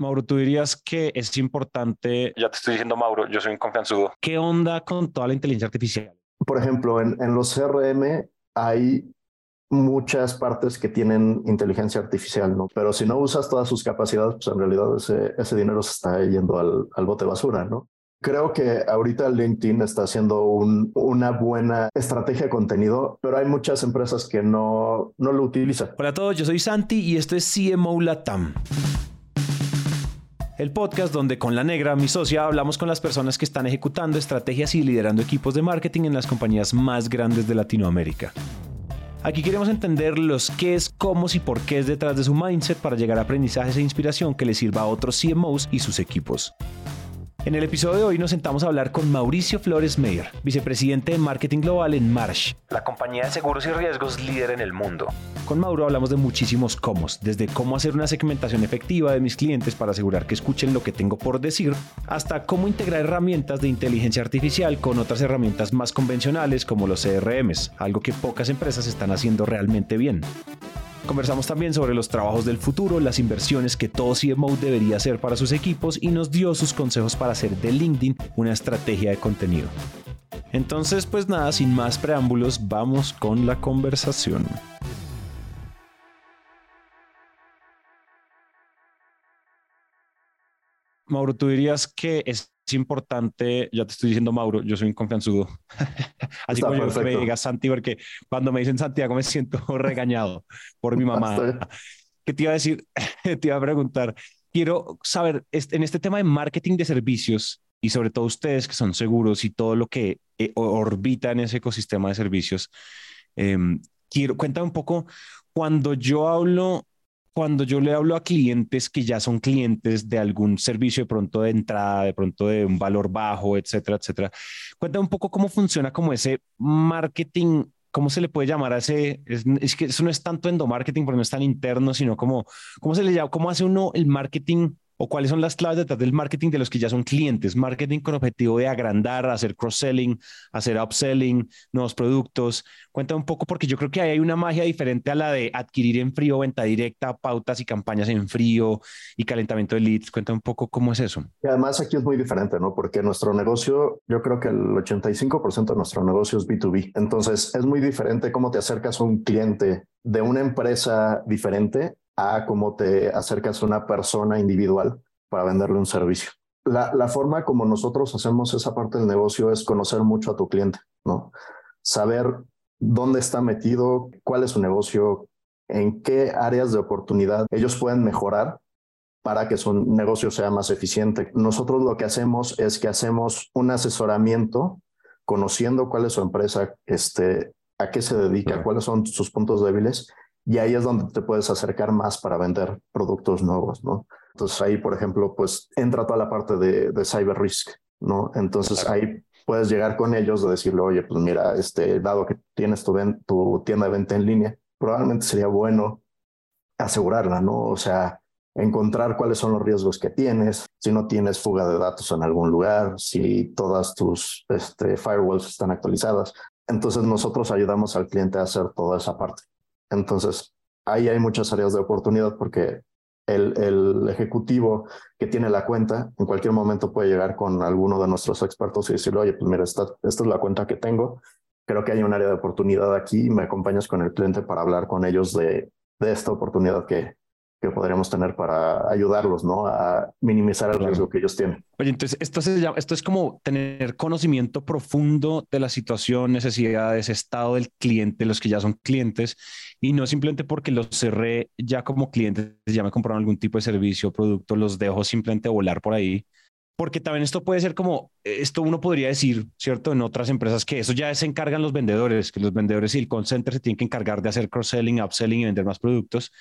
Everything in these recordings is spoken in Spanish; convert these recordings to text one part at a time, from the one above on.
Mauro, tú dirías que es importante, ya te estoy diciendo Mauro, yo soy un confianzudo. ¿Qué onda con toda la inteligencia artificial? Por ejemplo, en, en los CRM hay muchas partes que tienen inteligencia artificial, ¿no? Pero si no usas todas sus capacidades, pues en realidad ese, ese dinero se está yendo al, al bote de basura, ¿no? Creo que ahorita LinkedIn está haciendo un, una buena estrategia de contenido, pero hay muchas empresas que no, no lo utilizan. Hola a todos, yo soy Santi y esto es CMO Latam. El podcast donde con la negra, mi socia, hablamos con las personas que están ejecutando estrategias y liderando equipos de marketing en las compañías más grandes de Latinoamérica. Aquí queremos entender los qué es, cómo y por qué es detrás de su mindset para llegar a aprendizajes e inspiración que le sirva a otros CMOs y sus equipos. En el episodio de hoy nos sentamos a hablar con Mauricio Flores Meyer, vicepresidente de marketing global en Marsh, la compañía de seguros y riesgos líder en el mundo. Con Mauro hablamos de muchísimos cómo, desde cómo hacer una segmentación efectiva de mis clientes para asegurar que escuchen lo que tengo por decir, hasta cómo integrar herramientas de inteligencia artificial con otras herramientas más convencionales como los CRMs, algo que pocas empresas están haciendo realmente bien. Conversamos también sobre los trabajos del futuro, las inversiones que todo CMO debería hacer para sus equipos y nos dio sus consejos para hacer de LinkedIn una estrategia de contenido. Entonces, pues nada, sin más preámbulos, vamos con la conversación. Mauro, tú dirías que es importante, ya te estoy diciendo Mauro, yo soy un confianzudo. Así como yo me diga Santi, porque cuando me dicen Santiago me siento regañado por mi mamá. ¿Qué te iba a decir? te iba a preguntar. Quiero saber, en este tema de marketing de servicios y sobre todo ustedes que son seguros y todo lo que eh, orbita en ese ecosistema de servicios, em, quiero, cuéntame un poco, cuando yo hablo cuando yo le hablo a clientes que ya son clientes de algún servicio de pronto de entrada, de pronto de un valor bajo, etcétera, etcétera, cuéntame un poco cómo funciona como ese marketing, cómo se le puede llamar a ese, es, que eso no es tanto endomarketing porque no es tan interno, sino como, cómo se le llama, cómo hace uno el marketing o cuáles son las claves detrás del marketing de los que ya son clientes. Marketing con objetivo de agrandar, hacer cross-selling, hacer upselling, nuevos productos. Cuenta un poco porque yo creo que ahí hay una magia diferente a la de adquirir en frío, venta directa, pautas y campañas en frío y calentamiento de leads. Cuenta un poco cómo es eso. Además aquí es muy diferente, ¿no? Porque nuestro negocio, yo creo que el 85% de nuestro negocio es B2B. Entonces es muy diferente cómo te acercas a un cliente de una empresa diferente a cómo te acercas a una persona individual para venderle un servicio. La, la, forma como nosotros hacemos esa parte del negocio es conocer mucho a tu cliente, ¿no? Saber dónde está metido, cuál es su negocio, en qué áreas de oportunidad ellos pueden mejorar para que su negocio sea más eficiente. Nosotros lo que hacemos es que hacemos un asesoramiento conociendo cuál es su empresa, este, a qué se dedica, cuáles son sus puntos débiles y ahí es donde te puedes acercar más para vender productos nuevos, ¿no? Entonces ahí, por ejemplo, pues entra toda la parte de, de cyber risk, ¿no? Entonces ahí puedes llegar con ellos de decirle, oye, pues mira, este, dado que tienes tu, tu tienda de venta en línea, probablemente sería bueno asegurarla, ¿no? O sea, encontrar cuáles son los riesgos que tienes, si no tienes fuga de datos en algún lugar, si todas tus este, firewalls están actualizadas. Entonces nosotros ayudamos al cliente a hacer toda esa parte. Entonces, ahí hay muchas áreas de oportunidad porque el, el, ejecutivo que tiene la cuenta en cualquier momento puede llegar con alguno de nuestros expertos y decirle, oye, pues mira, esta, esta es la cuenta que tengo, creo que hay un área de oportunidad aquí, me acompañas con el cliente para hablar con ellos de, de esta oportunidad que, que podríamos tener para ayudarlos, ¿no? A minimizar el riesgo que ellos tienen. Oye, entonces esto, se llama, esto es como tener conocimiento profundo de la situación, necesidades, estado del cliente, los que ya son clientes, y no simplemente porque los cerré ya como clientes, ya me compraron algún tipo de servicio o producto, los dejo simplemente volar por ahí, porque también esto puede ser como, esto uno podría decir, ¿cierto? En otras empresas que eso ya se encargan los vendedores, que los vendedores y el call center se tienen que encargar de hacer cross-selling, upselling y vender más productos.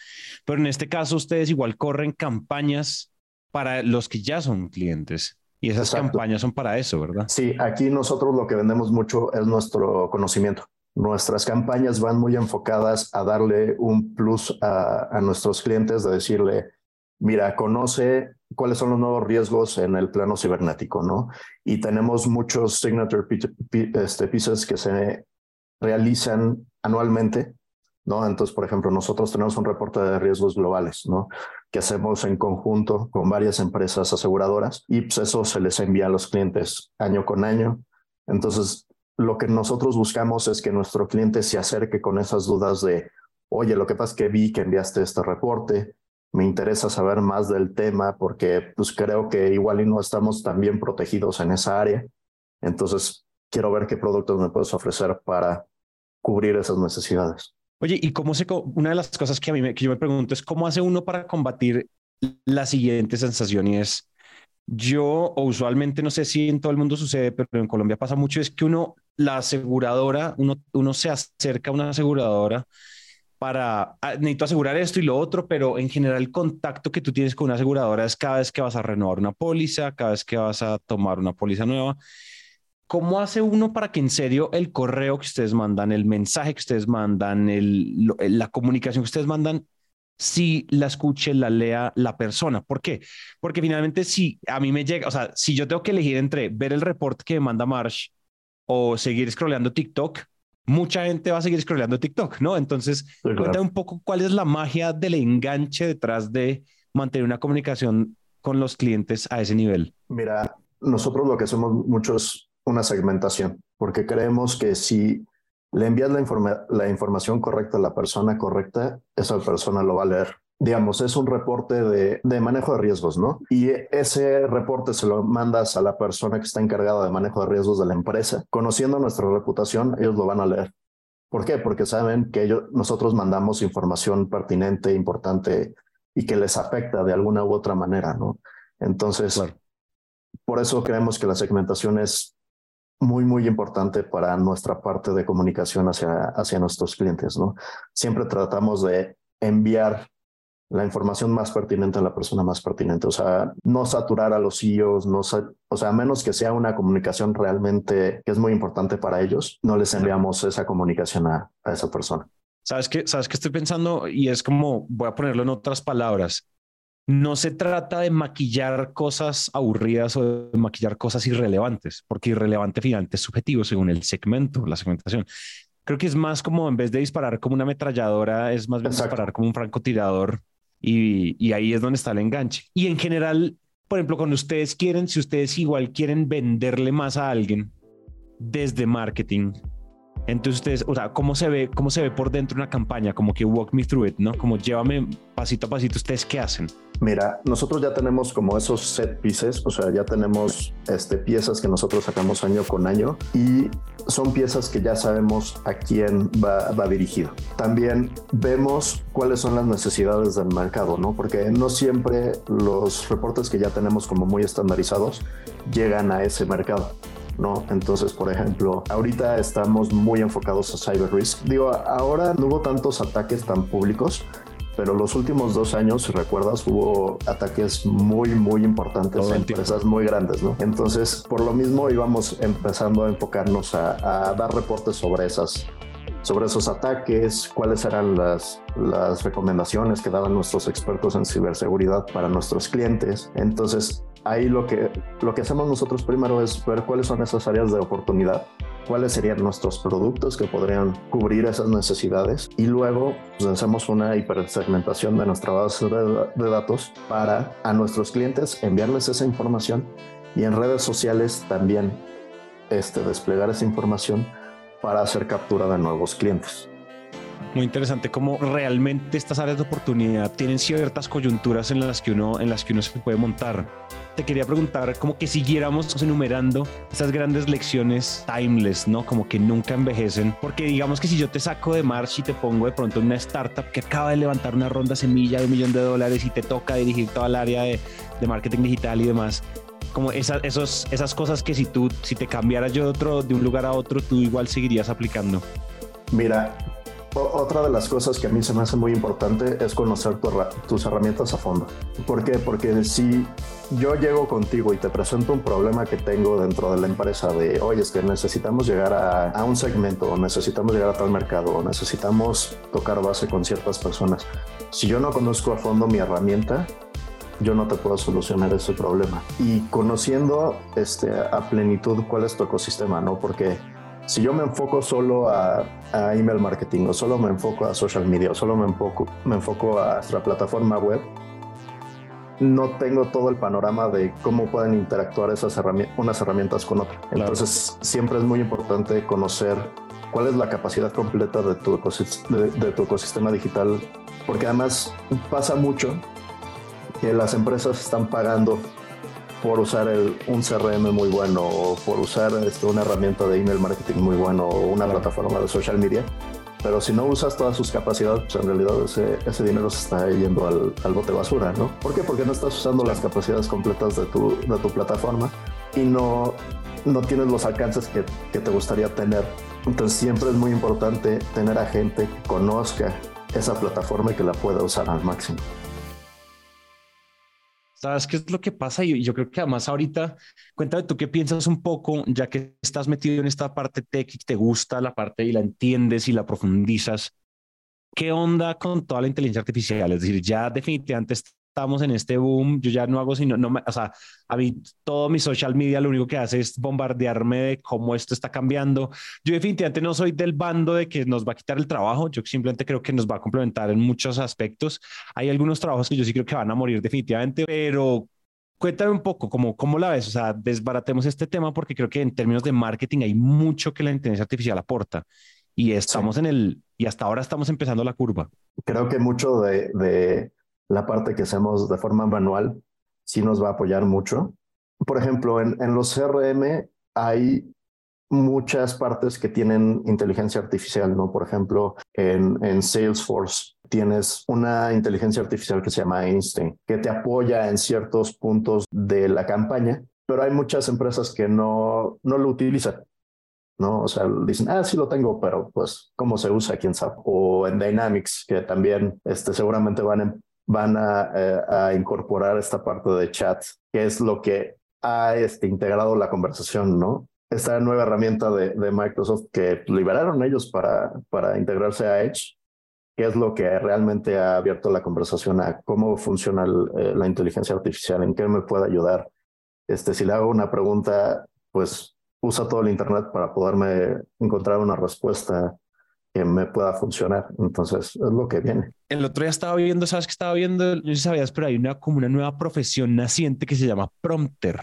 Pero en este caso ustedes igual corren campañas para los que ya son clientes. Y esas campañas son para eso, ¿verdad? Sí, aquí nosotros lo que vendemos mucho es nuestro conocimiento. Nuestras campañas van muy enfocadas a darle un plus a, a nuestros clientes, de decirle, mira, conoce cuáles son los nuevos riesgos en el plano cibernético, ¿no? Y tenemos muchos signature este, pieces que se realizan anualmente, ¿no? Entonces, por ejemplo, nosotros tenemos un reporte de riesgos globales, ¿no? Que hacemos en conjunto con varias empresas aseguradoras y pues eso se les envía a los clientes año con año. Entonces, lo que nosotros buscamos es que nuestro cliente se acerque con esas dudas de, oye, lo que pasa es que vi que enviaste este reporte, me interesa saber más del tema porque pues creo que igual y no estamos tan bien protegidos en esa área. Entonces, quiero ver qué productos me puedes ofrecer para cubrir esas necesidades. Oye, y cómo se, una de las cosas que a mí me, que yo me pregunto es cómo hace uno para combatir la siguiente sensación y es, yo o usualmente no sé si en todo el mundo sucede, pero en Colombia pasa mucho, es que uno, la aseguradora, uno, uno se acerca a una aseguradora para, ah, necesito asegurar esto y lo otro, pero en general el contacto que tú tienes con una aseguradora es cada vez que vas a renovar una póliza, cada vez que vas a tomar una póliza nueva. ¿Cómo hace uno para que en serio el correo que ustedes mandan, el mensaje que ustedes mandan, el, la comunicación que ustedes mandan, si la escuche, la lea la persona? ¿Por qué? Porque finalmente si a mí me llega, o sea, si yo tengo que elegir entre ver el reporte que manda Marsh o seguir scrolleando TikTok, mucha gente va a seguir scrolleando TikTok, ¿no? Entonces, cuéntame un poco cuál es la magia del enganche detrás de mantener una comunicación con los clientes a ese nivel. Mira, nosotros lo que hacemos mucho es una segmentación, porque creemos que si le envías la, la información correcta a la persona correcta, esa persona lo va a leer. Digamos, es un reporte de, de, manejo de riesgos, ¿no? Y ese reporte se lo mandas a la persona que está encargada de manejo de riesgos de la empresa. Conociendo nuestra reputación, ellos lo van a leer. ¿Por qué? Porque saben que ellos, nosotros mandamos información pertinente, importante y que les afecta de alguna u otra manera, ¿no? Entonces, por eso creemos que la segmentación es muy, muy importante para nuestra parte de comunicación hacia, hacia nuestros clientes, ¿no? Siempre tratamos de enviar la información más pertinente a la persona más pertinente, o sea, no saturar a los CEOs, no, o sea, a menos que sea una comunicación realmente que es muy importante para ellos, no les enviamos esa comunicación a, a esa persona. ¿Sabes qué? ¿Sabes qué estoy pensando? Y es como, voy a ponerlo en otras palabras, no se trata de maquillar cosas aburridas o de maquillar cosas irrelevantes, porque irrelevante finalmente es subjetivo según el segmento, la segmentación. Creo que es más como en vez de disparar como una ametralladora, es más bien disparar como un francotirador y, ahí es donde está el enganche. Y en general, por ejemplo, cuando ustedes quieren, si ustedes igual quieren venderle más a alguien desde marketing, entonces, ustedes, o sea, ¿cómo se ve, cómo se ve por dentro una campaña? Como que walk me through it, ¿no? Como llévame pasito a pasito. ¿Ustedes qué hacen? Mira, nosotros ya tenemos como esos set pieces, o sea, ya tenemos este, piezas que nosotros sacamos año con año y son piezas que ya sabemos a quién va, va dirigido. También vemos cuáles son las necesidades del mercado, ¿no? Porque no siempre los reportes que ya tenemos como muy estandarizados llegan a ese mercado. ¿No? Entonces, por ejemplo, ahorita estamos muy enfocados a cyber risk. Digo, ahora no hubo tantos ataques tan públicos, pero los últimos dos años, si recuerdas, hubo ataques muy, muy importantes en empresas muy grandes, ¿no? Entonces, por lo mismo íbamos empezando a enfocarnos a, a dar reportes sobre esas sobre esos ataques, cuáles eran las, las recomendaciones que daban nuestros expertos en ciberseguridad para nuestros clientes. Entonces, ahí lo que, lo que hacemos nosotros primero es ver cuáles son esas áreas de oportunidad, cuáles serían nuestros productos que podrían cubrir esas necesidades y luego pues, hacemos una hipersegmentación de nuestra base de, de datos para a nuestros clientes enviarles esa información y en redes sociales también este, desplegar esa información para hacer captura de nuevos clientes. Muy interesante cómo realmente estas áreas de oportunidad tienen ciertas coyunturas en las que uno, en las que uno se puede montar. Te quería preguntar como que siguiéramos enumerando esas grandes lecciones timeless, ¿no? Como que nunca envejecen. Porque digamos que si yo te saco de March y te pongo de pronto una startup que acaba de levantar una ronda semilla de un millón de dólares y te toca dirigir toda el área de, de marketing digital y demás, como esas, esos, esas cosas que si tú, si te cambiaras yo de, otro, de un lugar a otro, tú igual seguirías aplicando? Mira, otra de las cosas que a mí se me hace muy importante es conocer tus herramientas a fondo. ¿Por qué? Porque si yo llego contigo y te presento un problema que tengo dentro de la empresa de, oye, es que necesitamos llegar a, a un segmento, o necesitamos llegar a tal mercado, o necesitamos tocar base con ciertas personas. Si yo no conozco a fondo mi herramienta, yo no te puedo solucionar ese problema. Y conociendo este, a plenitud cuál es tu ecosistema, ¿no? Porque Si yo me enfoco solo a, email marketing o solo me enfoco a social media o solo me enfoco, me enfoco a nuestra plataforma web, no tengo todo el panorama de cómo pueden interactuar esas herramientas, unas herramientas con otras. Entonces, siempre es muy importante conocer cuál es la capacidad completa de tu, de, tu ecosistema digital, porque además pasa mucho que las empresas están pagando por usar un CRM muy bueno o por usar este, una herramienta de email marketing muy bueno o una plataforma de social media pero si no usas todas sus capacidades, pues en realidad ese, ese dinero se está yendo al, al, bote basura, ¿no? ¿Por qué? Porque no estás usando las capacidades completas de tu, de tu plataforma y no, no tienes los alcances que, que te gustaría tener. Entonces siempre es muy importante tener a gente que conozca esa plataforma y que la pueda usar al máximo. ¿Sabes qué es lo que pasa? Y yo creo que además ahorita, cuéntame tú qué piensas un poco, ya que estás metido en esta parte tech y te gusta la parte y la entiendes y la profundizas. ¿Qué onda con toda la inteligencia artificial? Es decir, ya definitivamente estamos en este boom, yo ya no hago sino, no o sea, a mí todo mi social media lo único que hace es bombardearme de cómo esto está cambiando. Yo definitivamente no soy del bando de que nos va a quitar el trabajo, yo simplemente creo que nos va a complementar en muchos aspectos. Hay algunos trabajos que yo sí creo que van a morir definitivamente, pero cuéntame un poco cómo, cómo la ves, o sea, desbaratemos este tema porque creo que en términos de marketing hay mucho que la inteligencia artificial aporta y estamos en el, y hasta ahora estamos empezando la curva. Creo que mucho de, de la parte que hacemos de forma manual sí nos va a apoyar mucho. Por ejemplo, en, en los CRM hay muchas partes que tienen inteligencia artificial, ¿no? Por ejemplo, en, en, Salesforce tienes una inteligencia artificial que se llama Einstein, que te apoya en ciertos puntos de la campaña, pero hay muchas empresas que no, no lo utilizan. ¿no? O sea, dicen, ah, sí lo tengo, pero pues, ¿cómo se usa? ¿Quién sabe? O en Dynamics, que también este, seguramente van van eh, a, incorporar esta parte de chat, que es lo que ha este, integrado la conversación, ¿no? Esta nueva herramienta de, Microsoft que liberaron ellos para, para integrarse a Edge, que es lo que realmente ha abierto la conversación a cómo funciona eh, la inteligencia artificial, en qué me puede ayudar. Este, si le hago una pregunta, pues usa todo el Internet para poderme encontrar una respuesta que me pueda funcionar. Entonces, es lo que viene. El otro día estaba viendo, ¿sabes qué estaba viendo? No sé si sabías, pero hay una como una nueva profesión naciente que se llama prompter.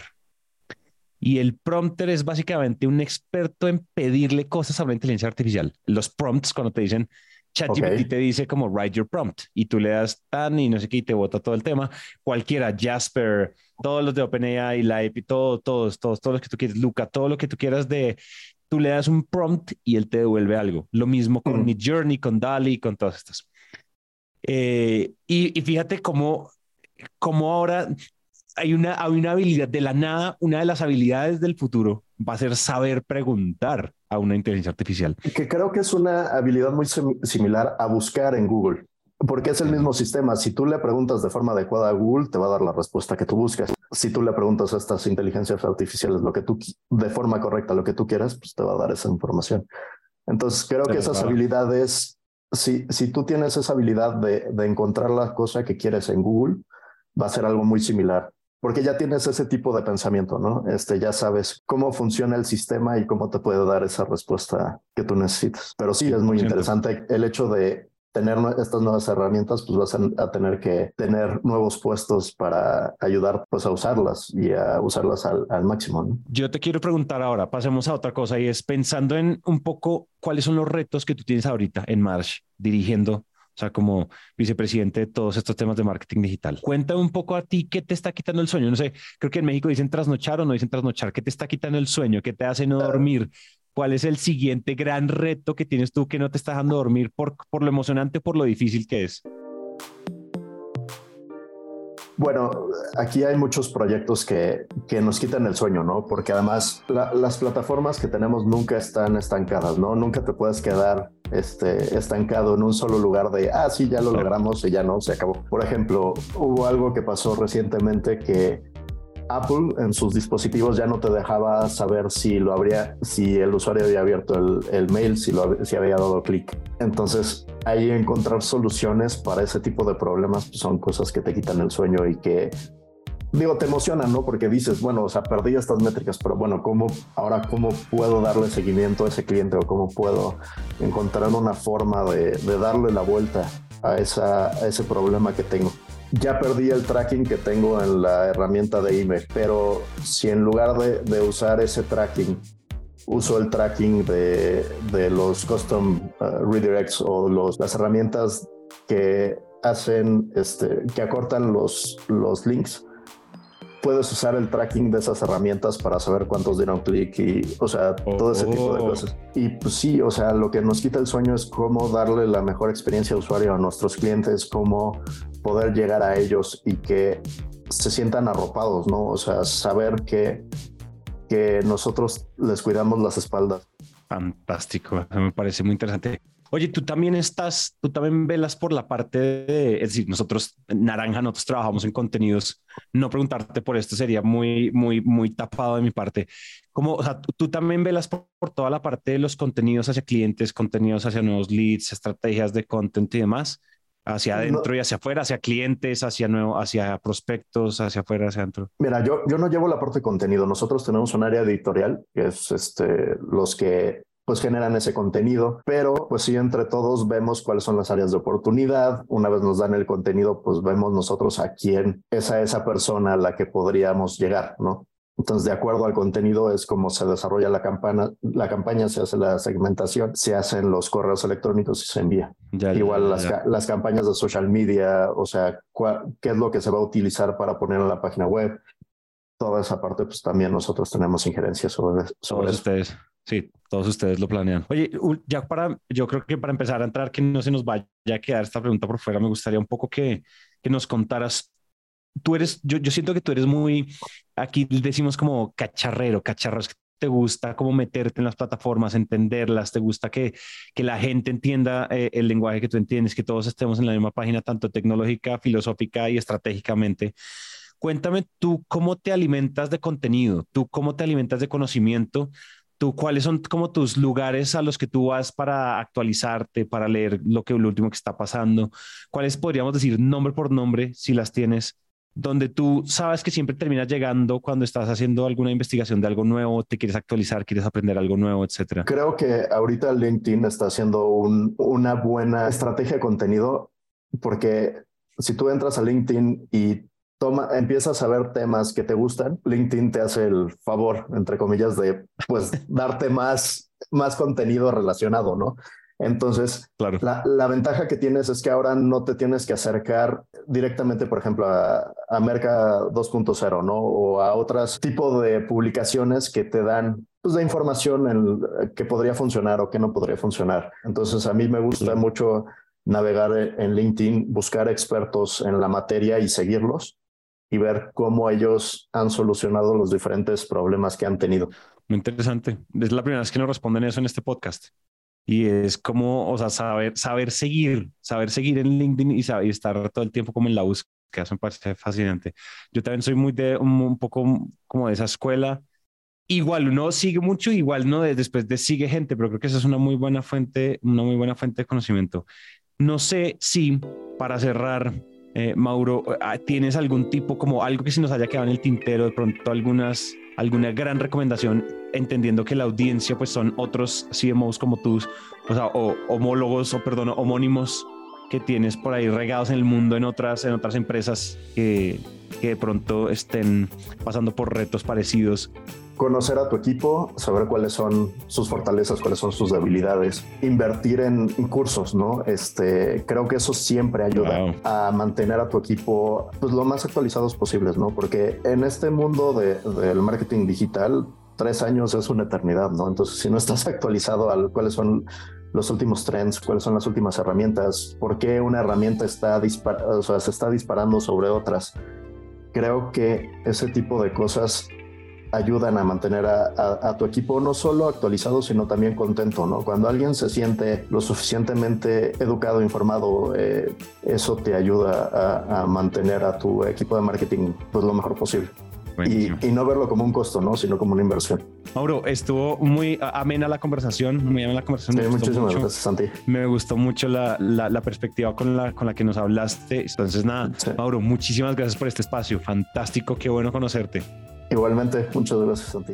Y el prompter es básicamente un experto en pedirle cosas a una inteligencia artificial. Los prompts, cuando te dicen ChatGPT te dice como write your prompt y tú le das tan y no sé qué y te bota todo el tema. Cualquiera, Jasper, todos los de OpenAI, la EPI, todo, todos, todos, todos los que tú quieres, Luca, todo lo que tú quieras de tú le das un prompt y él te devuelve algo. Lo mismo con mi Journey, con Dali, con todas estas. Eh, y, fíjate cómo, cómo ahora hay una, hay una habilidad de la nada, una de las habilidades del futuro va a ser saber preguntar a una inteligencia artificial. Que creo que es una habilidad muy similar a buscar en Google. Porque es el mismo sistema. Si tú le preguntas de forma adecuada a Google, te va a dar la respuesta que tú buscas. Si tú le preguntas a estas inteligencias artificiales lo que tú, de forma correcta, lo que tú quieras, pues te va a dar esa información. Entonces, creo que esas habilidades, si, si tú tienes esa habilidad de, de encontrar la cosa que quieres en Google, va a ser algo muy similar porque ya tienes ese tipo de pensamiento, ¿no? Este, ya sabes cómo funciona el sistema y cómo te puede dar esa respuesta que tú necesitas. Pero sí, es muy interesante el hecho de tener estas nuevas herramientas, pues vas a, tener que tener nuevos puestos para ayudar pues a usarlas y a usarlas al, máximo. Yo te quiero preguntar ahora, pasemos a otra cosa y es pensando en un poco cuáles son los retos que tú tienes ahorita en March dirigiendo o sea, como vicepresidente de todos estos temas de marketing digital. Cuéntame un poco a ti qué te está quitando el sueño. No sé, creo que en México dicen trasnochar o no dicen trasnochar. ¿Qué te está quitando el sueño? ¿Qué te hace no dormir? ¿Cuál es el siguiente gran reto que tienes tú que no te está dejando dormir por, por lo emocionante, por lo difícil que es? Bueno, aquí hay muchos proyectos que, que nos quitan el sueño, ¿no? Porque además las plataformas que tenemos nunca están estancadas, ¿no? Nunca te puedes quedar este, estancado en un solo lugar de, ah, sí, ya lo logramos y ya no, se acabó. Por ejemplo, hubo algo que pasó recientemente que Apple en sus dispositivos ya no te dejaba saber si lo habría, si el usuario había abierto el, mail, si, lo, si había dado clic. Entonces, ahí encontrar soluciones para ese tipo de problemas pues, son cosas que te quitan el sueño y que digo, te emociona, ¿no? Porque dices, bueno, o sea, perdí estas métricas, pero bueno, ¿cómo, ahora cómo puedo darle seguimiento a ese cliente o cómo puedo encontrar una forma de, de darle la vuelta a, esa, a ese problema que tengo? Ya perdí el tracking que tengo en la herramienta de email, pero si en lugar de, de usar ese tracking uso el tracking de, de los custom uh, redirects o los, las herramientas que hacen, este, que acortan los, los links puedes usar el tracking de esas herramientas para saber cuántos dieron clic y, o sea, todo ese tipo de oh. cosas. Y pues sí, o sea, lo que nos quita el sueño es cómo darle la mejor experiencia de usuario a nuestros clientes, cómo poder llegar a ellos y que se sientan arropados, ¿no? O sea, saber que, que nosotros les cuidamos las espaldas. Fantástico, me parece muy interesante. Oye, tú también estás, tú también velas por la parte de, es decir, nosotros, Naranja, nosotros trabajamos en contenidos. No preguntarte por esto sería muy, muy, muy tapado de mi parte. Como, o sea, tú, también velas por, toda la parte de los contenidos hacia clientes, contenidos hacia nuevos leads, estrategias de content y demás, hacia adentro y hacia afuera, hacia clientes, hacia nuevo, hacia prospectos, hacia afuera, hacia adentro. Mira, yo, yo no llevo la parte de contenido. Nosotros tenemos un área editorial que es este, los que pues generan ese contenido, pero pues sí, entre todos vemos cuáles son las áreas de oportunidad. Una vez nos dan el contenido, pues vemos nosotros a quién es a esa persona a la que podríamos llegar, ¿no? Entonces, de acuerdo al contenido, es como se desarrolla la campaña, la campaña se hace la segmentación, se hacen los correos electrónicos y se envía. Igual las, las, campañas de social media, o sea, qué es lo que se va a utilizar para poner en la página web. Toda esa parte, pues también nosotros tenemos injerencia sobre, sobre eso. ustedes. Sí, todos ustedes lo planean. Oye, ya para, yo creo que para empezar a entrar, que no se nos vaya a quedar esta pregunta por fuera, me gustaría un poco que, que nos contaras. Tú eres, yo, yo siento que tú eres muy, aquí decimos como cacharrero, cacharros, te gusta como meterte en las plataformas, entenderlas, te gusta que, que la gente entienda eh, el lenguaje que tú entiendes, que todos estemos en la misma página, tanto tecnológica, filosófica y estratégicamente. Cuéntame tú cómo te alimentas de contenido, tú cómo te alimentas de conocimiento tú cuáles son como tus lugares a los que tú vas para actualizarte, para leer lo que lo último que está pasando, cuáles podríamos decir nombre por nombre si las tienes, donde tú sabes que siempre terminas llegando cuando estás haciendo alguna investigación de algo nuevo, te quieres actualizar, quieres aprender algo nuevo, etcétera. Creo que ahorita LinkedIn está haciendo una buena estrategia de contenido porque si tú entras a LinkedIn y toma, empiezas a ver temas que te gustan, LinkedIn te hace el favor, entre comillas, de pues darte más, más contenido relacionado, ¿no? Entonces, claro. la, la, ventaja que tienes es que ahora no te tienes que acercar directamente, por ejemplo, a, a Merca 2.0, ¿no? O a otros tipos de publicaciones que te dan pues, de información en, que podría funcionar o que no podría funcionar. Entonces, a mí me gusta mucho navegar en LinkedIn, buscar expertos en la materia y seguirlos y ver cómo ellos han solucionado los diferentes problemas que han tenido. Muy interesante. Es la primera vez que nos responden eso en este podcast. Y es como, o sea, saber, saber seguir, saber seguir en LinkedIn y, saber, estar todo el tiempo como en la búsqueda. Eso me parece fascinante. Yo también soy muy de un, poco como de esa escuela. Igual uno sigue mucho, igual no después de sigue gente, pero creo que esa es una muy buena fuente, una muy buena fuente de conocimiento. No sé si para cerrar eh, Mauro, ah, ¿tienes algún tipo, como algo que se nos haya quedado en el tintero, de pronto algunas, alguna gran recomendación, entendiendo que la audiencia pues son otros CMOs como tú, o sea, o homólogos, o perdón, homónimos que tienes por ahí regados en el mundo en otras, en otras empresas que, que de pronto estén pasando por retos parecidos conocer a tu equipo, saber cuáles son sus fortalezas, cuáles son sus debilidades, invertir en, cursos, ¿no? Este, creo que eso siempre ayuda a mantener a tu equipo pues, lo más actualizados posibles, ¿no? Porque en este mundo del marketing digital, tres años es una eternidad, ¿no? Entonces, si no estás actualizado a cuáles son los últimos trends, cuáles son las últimas herramientas, por qué una herramienta está o sea, se está disparando sobre otras. Creo que ese tipo de cosas ayudan a mantener a, tu equipo no solo actualizado, sino también contento, ¿no? Cuando alguien se siente lo suficientemente educado, informado, eh, eso te ayuda a, mantener a tu equipo de marketing pues lo mejor posible. Y, y, no verlo como un costo, ¿no? Sino como una inversión. Mauro, estuvo muy amena la conversación, muy amena la conversación. Sí, muchísimas gracias, Santi. Me gustó mucho la, la, perspectiva con la, con la que nos hablaste. Entonces, nada, Mauro, muchísimas gracias por este espacio. Fantástico, qué bueno conocerte. Igualmente, muchas gracias, Santi.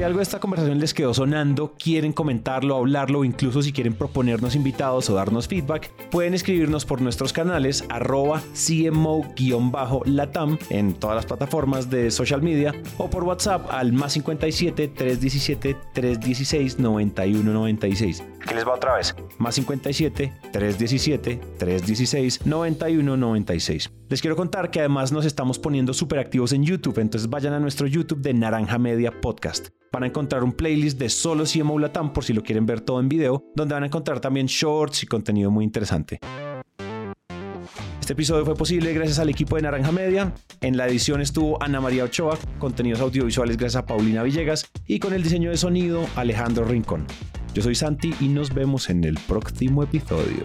Si algo de esta conversación les quedó sonando, quieren comentarlo, hablarlo o incluso si quieren proponernos invitados o darnos feedback, pueden escribirnos por nuestros canales arroba CMO-latam en todas las plataformas de social media o por WhatsApp al más 57 317 316 9196. ¿Qué les va otra vez? Más 57 317 316 9196. Les quiero contar que además nos estamos poniendo súper activos en YouTube, entonces vayan a nuestro YouTube de Naranja Media Podcast. Van a encontrar un playlist de solo CMO Latam por si lo quieren ver todo en video, donde van a encontrar también shorts y contenido muy interesante. Este episodio fue posible gracias al equipo de Naranja Media. En la edición estuvo Ana María Ochoa, contenidos audiovisuales gracias a Paulina Villegas y con el diseño de sonido Alejandro Rincón. Yo soy Santi y nos vemos en el próximo episodio.